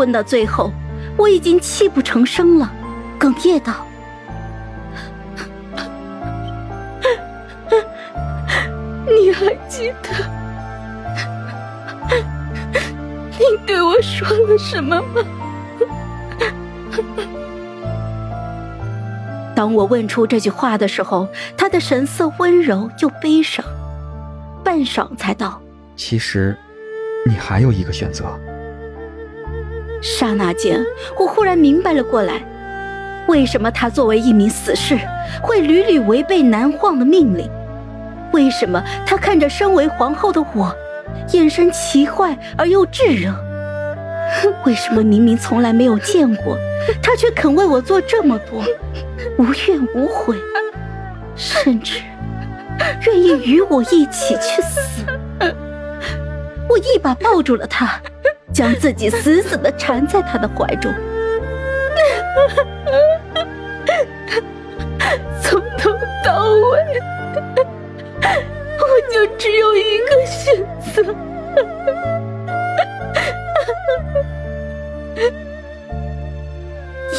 问到最后，我已经泣不成声了，哽咽道：“你还记得你对我说了什么吗？”当我问出这句话的时候，他的神色温柔又悲伤，半晌才道：“其实，你还有一个选择。”刹那间，我忽然明白了过来，为什么他作为一名死士，会屡屡违背南晃的命令？为什么他看着身为皇后的我，眼神奇怪而又炙热？为什么明明从来没有见过，他却肯为我做这么多，无怨无悔，甚至愿意与我一起去死？我一把抱住了他，将自己死死的缠在他的怀中。从头到尾，我就只有一个选择。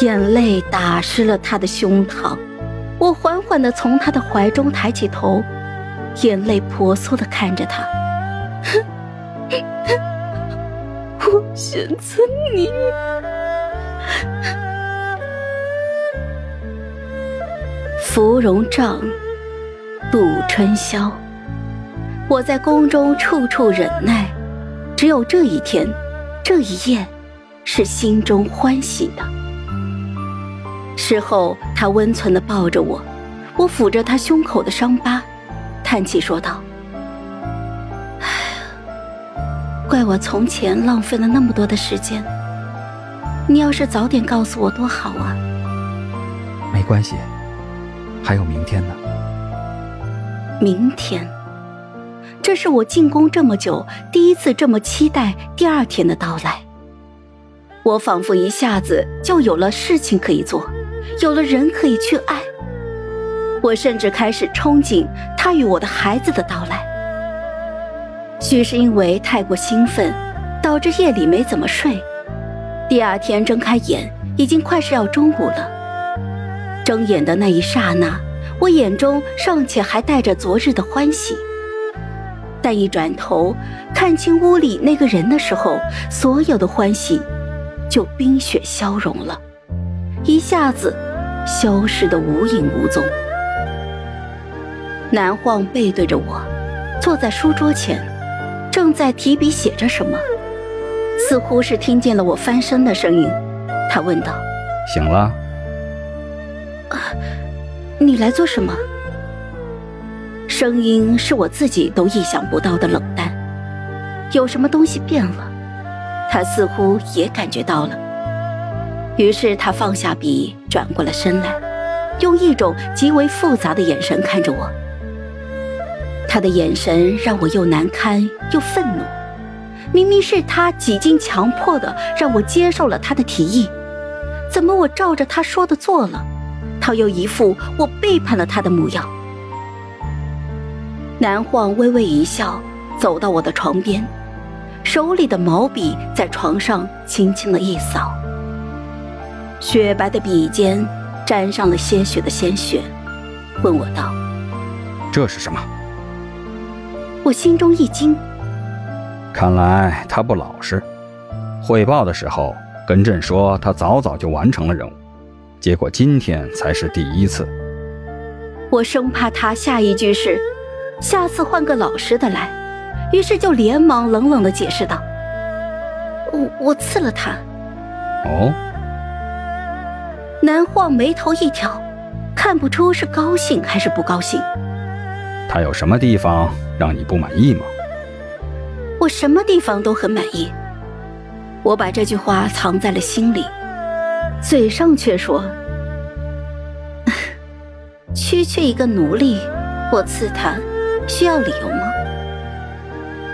眼泪打湿了他的胸膛，我缓缓的从他的怀中抬起头，眼泪婆娑的看着他。我选择你。芙蓉帐，度春宵。我在宫中处处忍耐，只有这一天，这一夜，是心中欢喜的。事后，他温存的抱着我，我抚着他胸口的伤疤，叹气说道：“怪我从前浪费了那么多的时间。你要是早点告诉我，多好啊！”没关系，还有明天呢。明天，这是我进宫这么久第一次这么期待第二天的到来。我仿佛一下子就有了事情可以做。有了人可以去爱，我甚至开始憧憬他与我的孩子的到来。许是因为太过兴奋，导致夜里没怎么睡。第二天睁开眼，已经快是要中午了。睁眼的那一刹那，我眼中尚且还带着昨日的欢喜，但一转头看清屋里那个人的时候，所有的欢喜就冰雪消融了。一下子消失的无影无踪。南晃背对着我，坐在书桌前，正在提笔写着什么，似乎是听见了我翻身的声音。他问道：“醒了？”“啊，你来做什么？”声音是我自己都意想不到的冷淡。有什么东西变了？他似乎也感觉到了。于是他放下笔，转过了身来，用一种极为复杂的眼神看着我。他的眼神让我又难堪又愤怒。明明是他几经强迫的让我接受了他的提议，怎么我照着他说的做了，他又一副我背叛了他的模样？南晃微微一笑，走到我的床边，手里的毛笔在床上轻轻的一扫。雪白的笔尖沾上了些许的鲜血，问我道：“这是什么？”我心中一惊，看来他不老实。汇报的时候跟朕说他早早就完成了任务，结果今天才是第一次。我生怕他下一句是“下次换个老实的来”，于是就连忙冷冷的解释道：“我我刺了他。”哦。南晃眉头一挑，看不出是高兴还是不高兴。他有什么地方让你不满意吗？我什么地方都很满意。我把这句话藏在了心里，嘴上却说：“ 区区一个奴隶，我刺他，需要理由吗？”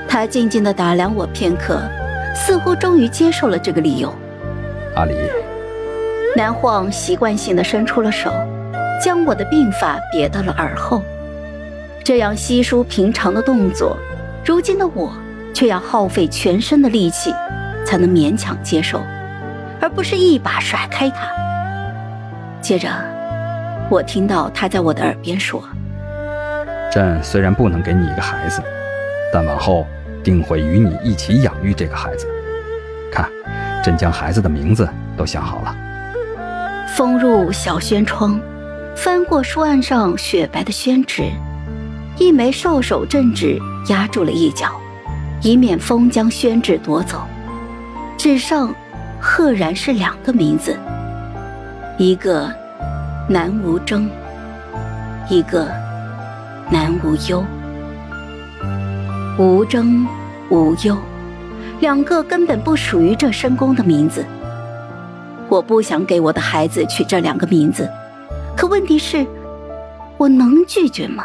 他静静的打量我片刻，似乎终于接受了这个理由。阿离。南晃习惯性的伸出了手，将我的鬓发别到了耳后。这样稀疏平常的动作，如今的我却要耗费全身的力气，才能勉强接受。而不是一把甩开他。接着，我听到他在我的耳边说：“朕虽然不能给你一个孩子，但往后定会与你一起养育这个孩子。看，朕将孩子的名字都想好了。”风入小轩窗，翻过书案上雪白的宣纸，一枚兽首镇纸压住了一角，以免风将宣纸夺走。纸上赫然是两个名字，一个南无争，一个南无忧。无争无忧，两个根本不属于这深宫的名字。我不想给我的孩子取这两个名字，可问题是，我能拒绝吗？